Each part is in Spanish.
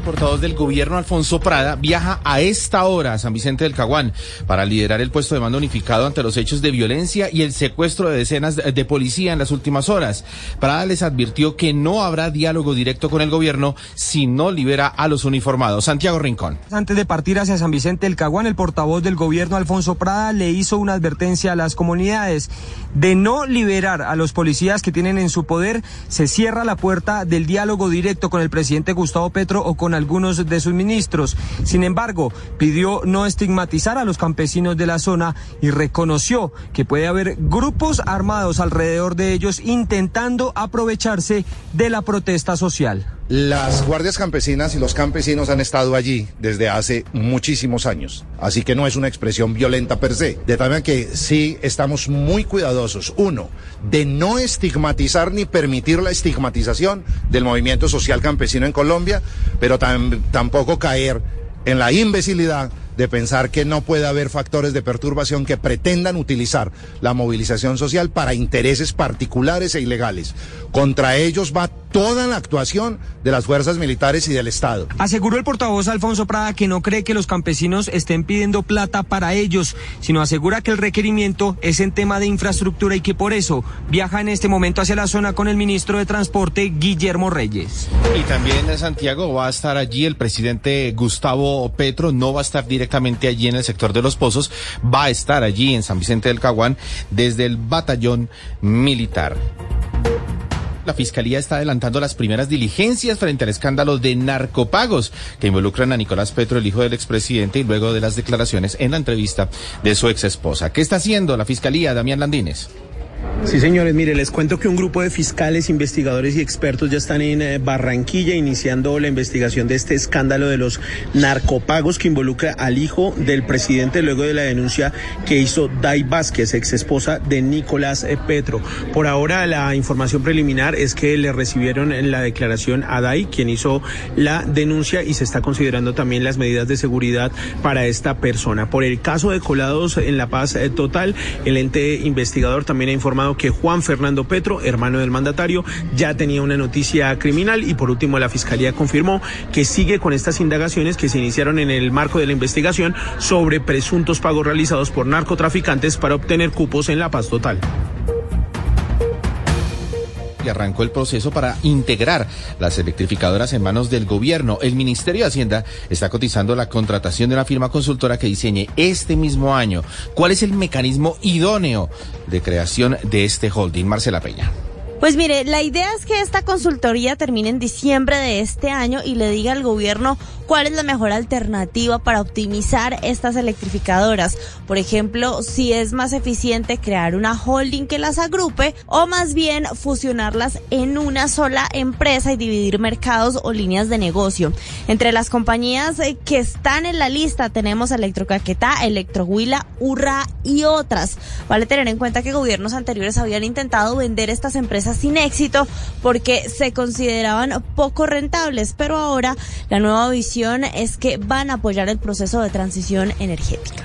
Portavoz del gobierno Alfonso Prada viaja a esta hora a San Vicente del Caguán para liderar el puesto de mando unificado ante los hechos de violencia y el secuestro de decenas de policía en las últimas horas. Prada les advirtió que no habrá diálogo directo con el gobierno si no libera a los uniformados. Santiago Rincón. Antes de partir hacia San Vicente del Caguán, el portavoz del gobierno Alfonso Prada le hizo una advertencia a las comunidades de no liberar a los policías que tienen en su poder. Se cierra la puerta del diálogo directo con el presidente Gustavo Petro o con algunos de sus ministros. Sin embargo, pidió no estigmatizar a los campesinos de la zona y reconoció que puede haber grupos armados alrededor de ellos intentando aprovecharse de la protesta social. Las guardias campesinas y los campesinos han estado allí desde hace muchísimos años, así que no es una expresión violenta per se. De tal manera que sí estamos muy cuidadosos, uno, de no estigmatizar ni permitir la estigmatización del movimiento social campesino en Colombia, pero tam- tampoco caer en la imbecilidad de pensar que no puede haber factores de perturbación que pretendan utilizar la movilización social para intereses particulares e ilegales. Contra ellos va toda la actuación de las fuerzas militares y del Estado. Aseguró el portavoz Alfonso Prada que no cree que los campesinos estén pidiendo plata para ellos, sino asegura que el requerimiento es en tema de infraestructura y que por eso viaja en este momento hacia la zona con el ministro de Transporte, Guillermo Reyes. Y también en Santiago va a estar allí el presidente Gustavo Petro, no va a estar directamente allí en el sector de los pozos, va a estar allí en San Vicente del Caguán desde el batallón militar. La Fiscalía está adelantando las primeras diligencias frente al escándalo de narcopagos que involucran a Nicolás Petro, el hijo del expresidente, y luego de las declaraciones en la entrevista de su ex esposa. ¿Qué está haciendo la Fiscalía, Damián Landines? Sí, señores, mire, les cuento que un grupo de fiscales, investigadores y expertos ya están en eh, Barranquilla iniciando la investigación de este escándalo de los narcopagos que involucra al hijo del presidente luego de la denuncia que hizo Dai Vázquez, ex esposa de Nicolás eh, Petro. Por ahora, la información preliminar es que le recibieron la declaración a Dai, quien hizo la denuncia, y se está considerando también las medidas de seguridad para esta persona. Por el caso de colados en La Paz eh, Total, el ente investigador también ha informado que Juan Fernando Petro, hermano del mandatario, ya tenía una noticia criminal y por último la Fiscalía confirmó que sigue con estas indagaciones que se iniciaron en el marco de la investigación sobre presuntos pagos realizados por narcotraficantes para obtener cupos en La Paz Total. Y arrancó el proceso para integrar las electrificadoras en manos del gobierno. El Ministerio de Hacienda está cotizando la contratación de una firma consultora que diseñe este mismo año cuál es el mecanismo idóneo de creación de este holding. Marcela Peña. Pues mire, la idea es que esta consultoría termine en diciembre de este año y le diga al gobierno cuál es la mejor alternativa para optimizar estas electrificadoras. Por ejemplo, si es más eficiente crear una holding que las agrupe o más bien fusionarlas en una sola empresa y dividir mercados o líneas de negocio. Entre las compañías eh, que están en la lista tenemos Electrocaquetá, Electrohuila, Urra y otras. Vale tener en cuenta que gobiernos anteriores habían intentado vender estas empresas sin éxito porque se consideraban poco rentables, pero ahora la nueva visión es que van a apoyar el proceso de transición energética.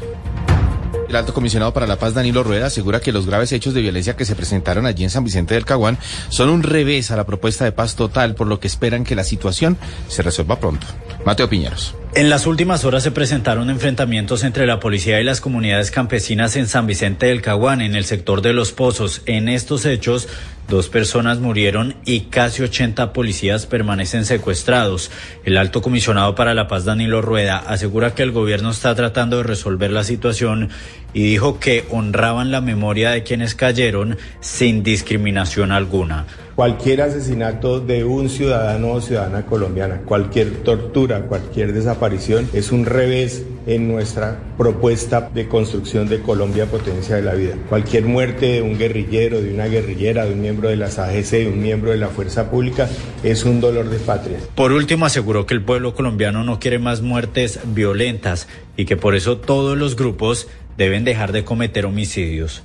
El alto comisionado para la paz, Danilo Rueda, asegura que los graves hechos de violencia que se presentaron allí en San Vicente del Caguán son un revés a la propuesta de paz total, por lo que esperan que la situación se resuelva pronto. Mateo Piñeros. En las últimas horas se presentaron enfrentamientos entre la policía y las comunidades campesinas en San Vicente del Caguán, en el sector de Los Pozos. En estos hechos, dos personas murieron y casi 80 policías permanecen secuestrados. El alto comisionado para la paz, Danilo Rueda, asegura que el gobierno está tratando de resolver la situación y dijo que honraban la memoria de quienes cayeron sin discriminación alguna. Cualquier asesinato de un ciudadano o ciudadana colombiana, cualquier tortura, cualquier desaparición es un revés en nuestra propuesta de construcción de Colombia Potencia de la Vida. Cualquier muerte de un guerrillero, de una guerrillera, de un miembro de las AGC, de un miembro de la fuerza pública es un dolor de patria. Por último, aseguró que el pueblo colombiano no quiere más muertes violentas y que por eso todos los grupos deben dejar de cometer homicidios.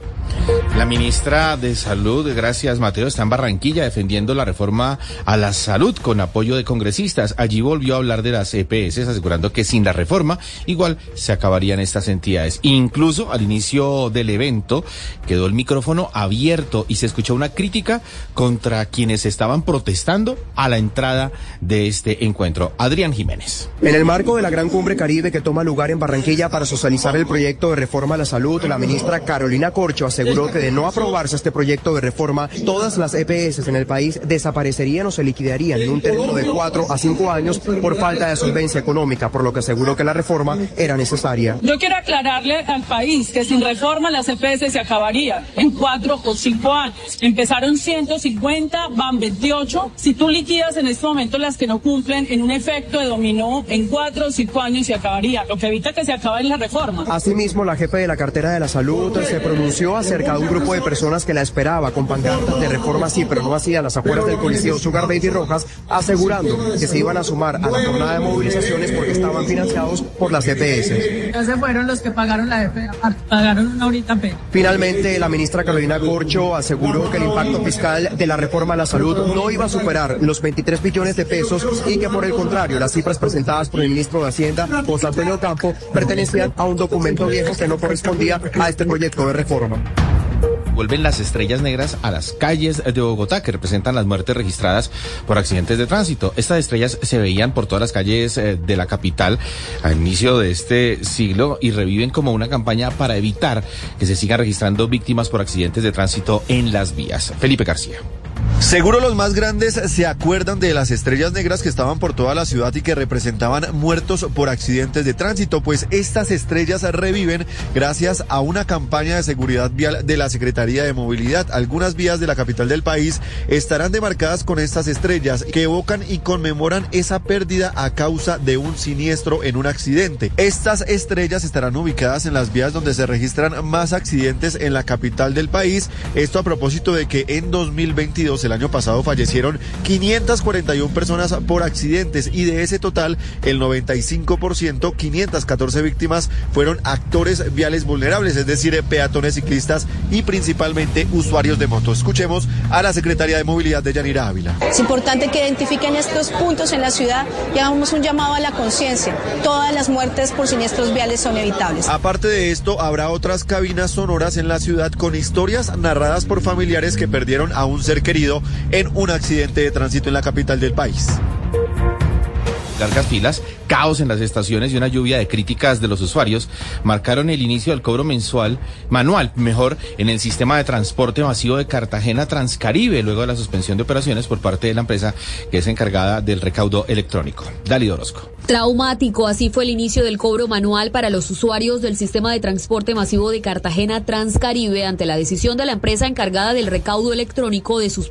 La ministra de Salud, gracias Mateo, está en Barranquilla defendiendo la reforma a la salud con apoyo de congresistas. Allí volvió a hablar de las EPS, asegurando que sin la reforma igual se acabarían estas entidades. Incluso al inicio del evento quedó el micrófono abierto y se escuchó una crítica contra quienes estaban protestando a la entrada de este encuentro. Adrián Jiménez. En el marco de la Gran Cumbre Caribe que toma lugar en Barranquilla para socializar el proyecto de reforma a la salud, la ministra Carolina Corcho aseguró que de no aprobarse este proyecto de reforma, todas las EPS en el país desaparecerían o se liquidarían en un término de cuatro a cinco años por falta de solvencia económica, por lo que aseguró que la reforma era necesaria. Yo quiero aclararle al país que sin reforma las EPS se acabarían en cuatro o cinco años. Empezaron 150, van 28. Si tú liquidas en este momento las que no cumplen, en un efecto de dominó, en cuatro o cinco años se acabaría, lo que evita que se acabe la reforma. Asimismo, la jefe de la cartera de la salud se pronunció acerca de un grupo de personas que la esperaba con pancartas de reforma sí, pero no hacía las afueras del Coliseo Sugar Baby Rojas, asegurando que se iban a sumar a la jornada de movilizaciones porque estaban financiados por las EPS. Se fueron los que pagaron la EPS, pagaron una horita pena. Finalmente, la ministra Carolina Corcho aseguró que el impacto fiscal de la reforma a la salud no iba a superar los 23 billones de pesos y que por el contrario, las cifras presentadas por el ministro de Hacienda, José Antonio Campo, pertenecían a un documento viejo que no correspondía a este proyecto de reforma vuelven las estrellas negras a las calles de Bogotá, que representan las muertes registradas por accidentes de tránsito. Estas estrellas se veían por todas las calles eh, de la capital al inicio de este siglo y reviven como una campaña para evitar que se sigan registrando víctimas por accidentes de tránsito en las vías. Felipe García. Seguro los más grandes se acuerdan de las estrellas negras que estaban por toda la ciudad y que representaban muertos por accidentes de tránsito, pues estas estrellas reviven gracias a una campaña de seguridad vial de la Secretaría de Movilidad. Algunas vías de la capital del país estarán demarcadas con estas estrellas que evocan y conmemoran esa pérdida a causa de un siniestro en un accidente. Estas estrellas estarán ubicadas en las vías donde se registran más accidentes en la capital del país. Esto a propósito de que en 2022 el año pasado fallecieron 541 personas por accidentes y de ese total el 95%, 514 víctimas fueron actores viales vulnerables, es decir, peatones, ciclistas y principalmente usuarios de moto. Escuchemos a la secretaria de Movilidad de Yanira Ávila. Es importante que identifiquen estos puntos en la ciudad y hagamos un llamado a la conciencia. Todas las muertes por siniestros viales son evitables. Aparte de esto, habrá otras cabinas sonoras en la ciudad con historias narradas por familiares que perdieron a un ser querido en un accidente de tránsito en la capital del país largas filas, caos en las estaciones y una lluvia de críticas de los usuarios marcaron el inicio del cobro mensual, manual, mejor, en el sistema de transporte masivo de Cartagena Transcaribe, luego de la suspensión de operaciones por parte de la empresa que es encargada del recaudo electrónico. Dali Orozco. Traumático, así fue el inicio del cobro manual para los usuarios del sistema de transporte masivo de Cartagena Transcaribe ante la decisión de la empresa encargada del recaudo electrónico de sus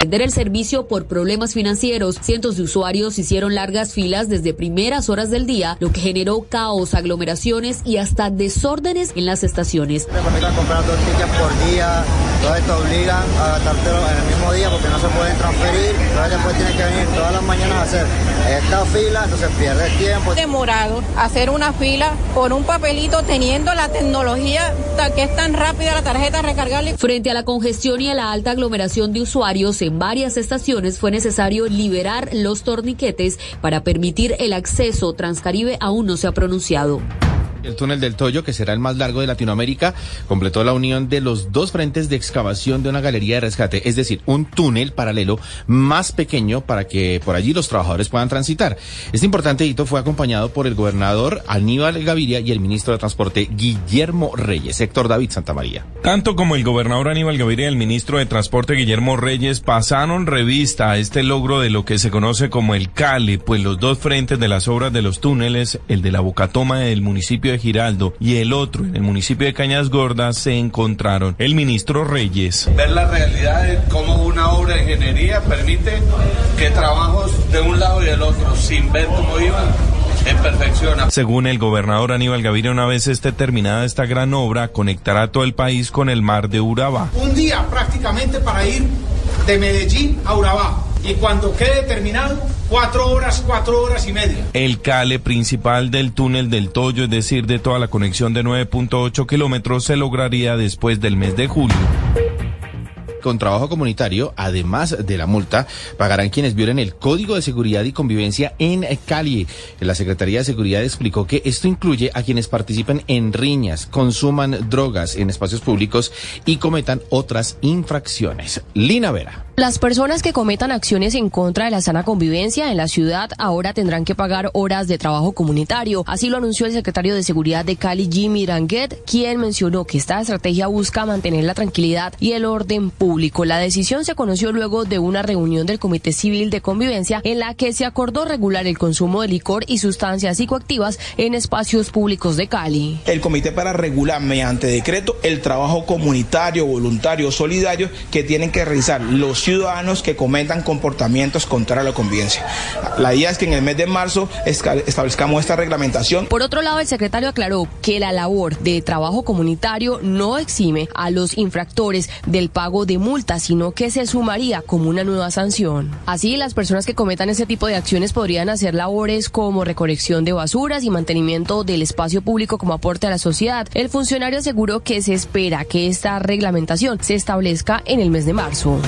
Vender el servicio por problemas financieros. Cientos de usuarios hicieron largas filas desde primeras horas del día, lo que generó caos, aglomeraciones y hasta desórdenes en las estaciones. Entonces te obligan a gastártelo en el mismo día porque no se pueden transferir, entonces después tienes que venir todas las mañanas a hacer esta fila, entonces pierdes tiempo. Demorado hacer una fila por un papelito teniendo la tecnología que es tan rápida la tarjeta recargable. Frente a la congestión y a la alta aglomeración de usuarios, en varias estaciones fue necesario liberar los torniquetes para permitir el acceso. Transcaribe aún no se ha pronunciado. El túnel del Toyo, que será el más largo de Latinoamérica, completó la unión de los dos frentes de excavación de una galería de rescate, es decir, un túnel paralelo más pequeño para que por allí los trabajadores puedan transitar. Este importante hito fue acompañado por el gobernador Aníbal Gaviria y el ministro de Transporte Guillermo Reyes, Héctor David Santamaría. Tanto como el gobernador Aníbal Gaviria y el ministro de Transporte Guillermo Reyes pasaron revista a este logro de lo que se conoce como el CALE, pues los dos frentes de las obras de los túneles, el de la Bocatoma del municipio de Giraldo y el otro en el municipio de Cañas Gordas se encontraron. El ministro Reyes. Ver la realidad de cómo una obra de ingeniería permite que trabajos de un lado y del otro, sin ver cómo iban, en perfección. Según el gobernador Aníbal Gaviria, una vez esté terminada esta gran obra, conectará todo el país con el mar de Urabá. Un día prácticamente para ir de Medellín a Urabá y cuando quede terminado, cuatro horas, cuatro horas y media. El cale principal del túnel del Toyo, es decir, de toda la conexión de 9.8 kilómetros, se lograría después del mes de julio con trabajo comunitario, además de la multa, pagarán quienes violen el Código de Seguridad y Convivencia en Cali. La Secretaría de Seguridad explicó que esto incluye a quienes participen en riñas, consuman drogas en espacios públicos y cometan otras infracciones. Lina Vera. Las personas que cometan acciones en contra de la sana convivencia en la ciudad ahora tendrán que pagar horas de trabajo comunitario. Así lo anunció el secretario de Seguridad de Cali, Jimmy Ranguet, quien mencionó que esta estrategia busca mantener la tranquilidad y el orden público. La decisión se conoció luego de una reunión del Comité Civil de Convivencia en la que se acordó regular el consumo de licor y sustancias psicoactivas en espacios públicos de Cali. El comité para regular mediante decreto el trabajo comunitario, voluntario, solidario que tienen que realizar los ciudadanos que cometan comportamientos contra la convivencia. La idea es que en el mes de marzo establezcamos esta reglamentación. Por otro lado, el secretario aclaró que la labor de trabajo comunitario no exime a los infractores del pago de multas, sino que se sumaría como una nueva sanción. Así, las personas que cometan ese tipo de acciones podrían hacer labores como recolección de basuras y mantenimiento del espacio público como aporte a la sociedad. El funcionario aseguró que se espera que esta reglamentación se establezca en el mes de marzo.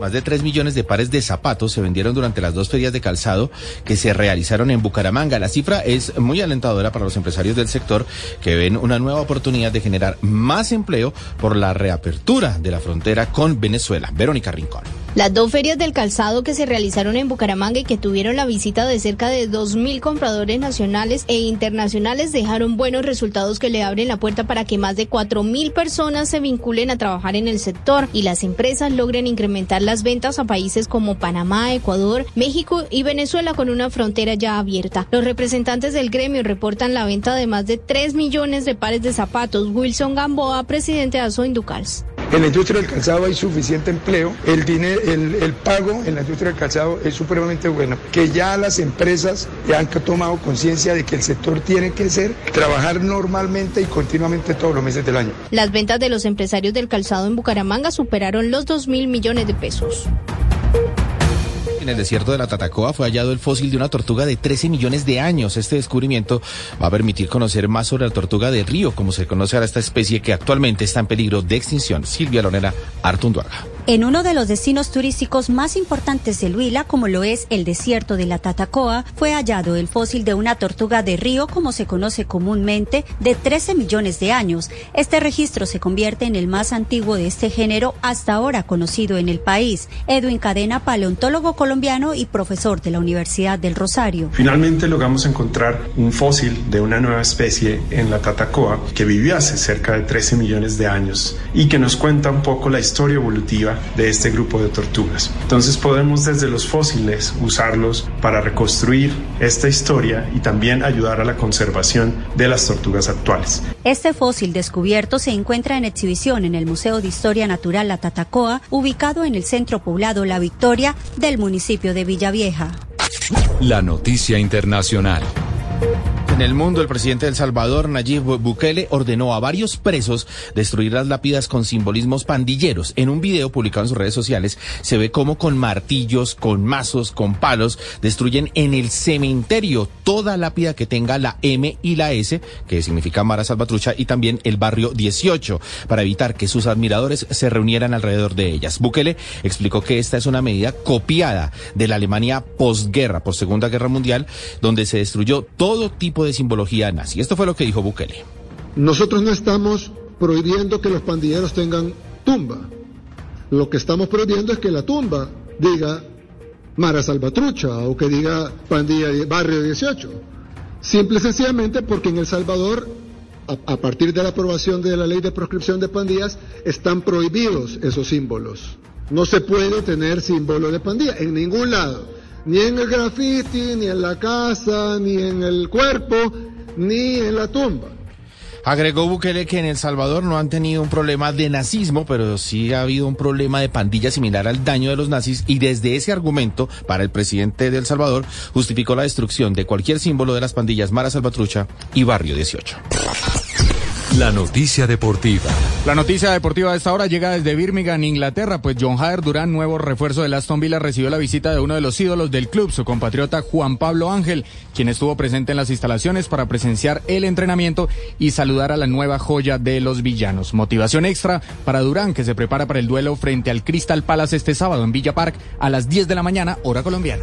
Más de 3 millones de pares de zapatos se vendieron durante las dos ferias de calzado que se realizaron en Bucaramanga. La cifra es muy alentadora para los empresarios del sector que ven una nueva oportunidad de generar más empleo por la reapertura de la frontera con Venezuela. Verónica Rincón. Las dos ferias del calzado que se realizaron en Bucaramanga y que tuvieron la visita de cerca de 2.000 compradores nacionales e internacionales dejaron buenos resultados que le abren la puerta para que más de 4.000 personas se vinculen a trabajar en el sector y las empresas logren incrementar las ventas a países como Panamá, Ecuador, México y Venezuela con una frontera ya abierta. Los representantes del gremio reportan la venta de más de 3 millones de pares de zapatos. Wilson Gamboa, presidente de Inducals. En la industria del calzado hay suficiente empleo, el, dinero, el, pago en la industria del calzado es supremamente bueno, que ya las empresas han tomado conciencia de que el sector tiene que ser trabajar normalmente y continuamente todos los meses del año. Las ventas de los empresarios del calzado en Bucaramanga superaron los 2 mil millones de pesos. En el desierto de la Tatacoa fue hallado el fósil de una tortuga de 13 millones de años. Este descubrimiento va a permitir conocer más sobre la tortuga de río, como se conoce a esta especie que actualmente está en peligro de extinción. Silvia Lonera, Artunduaga. En uno de los destinos turísticos más importantes del Huila, como lo es el desierto de la Tatacoa, fue hallado el fósil de una tortuga de río, como se conoce comúnmente, de 13 millones de años. Este registro se convierte en el más antiguo de este género hasta ahora conocido en el país. Edwin Cadena, paleontólogo colombiano y profesor de la Universidad del Rosario. Finalmente logramos encontrar un fósil de una nueva especie en la Tatacoa que vivió hace cerca de 13 millones de años y que nos cuenta un poco la historia evolutiva de este grupo de tortugas. Entonces podemos desde los fósiles usarlos para reconstruir esta historia y también ayudar a la conservación de las tortugas actuales. Este fósil descubierto se encuentra en exhibición en el Museo de Historia Natural La Tatacoa, ubicado en el centro poblado La Victoria del municipio de Villavieja. La noticia internacional. En el mundo, el presidente de El Salvador, Nayib Bukele, ordenó a varios presos destruir las lápidas con simbolismos pandilleros. En un video publicado en sus redes sociales se ve cómo con martillos, con mazos, con palos, destruyen en el cementerio toda lápida que tenga la M y la S, que significa Mara Salvatrucha, y también el barrio 18, para evitar que sus admiradores se reunieran alrededor de ellas. Bukele explicó que esta es una medida copiada de la Alemania posguerra, por Segunda Guerra Mundial, donde se destruyó todo tipo de simbología nazi. Esto fue lo que dijo Bukele. Nosotros no estamos prohibiendo que los pandilleros tengan tumba. Lo que estamos prohibiendo es que la tumba diga Mara Salvatrucha o que diga pandilla Barrio 18. Simple y sencillamente porque en El Salvador, a, a, partir de la aprobación de la ley de proscripción de pandillas, están prohibidos esos símbolos. No se puede tener símbolo de pandilla en ningún lado, ni en el graffiti, ni en la casa, ni en el cuerpo, ni en la tumba. Agregó Bukele que en El Salvador no han tenido un problema de nazismo, pero sí ha habido un problema de pandilla similar al daño de los nazis y desde ese argumento, para el presidente de El Salvador, justificó la destrucción de cualquier símbolo de las pandillas Mara Salvatrucha y Barrio 18. La noticia deportiva. La noticia deportiva de esta hora llega desde Birmingham, Inglaterra, pues John Jader Durán, nuevo refuerzo del Aston Villa, recibió la visita de uno de los ídolos del club, su compatriota Juan Pablo Ángel, quien estuvo presente en las instalaciones para presenciar el entrenamiento y saludar a la nueva joya de los villanos. Motivación extra para Durán, que se prepara para el duelo frente al Crystal Palace este sábado en Villa Park a las 10 de la mañana, hora colombiana.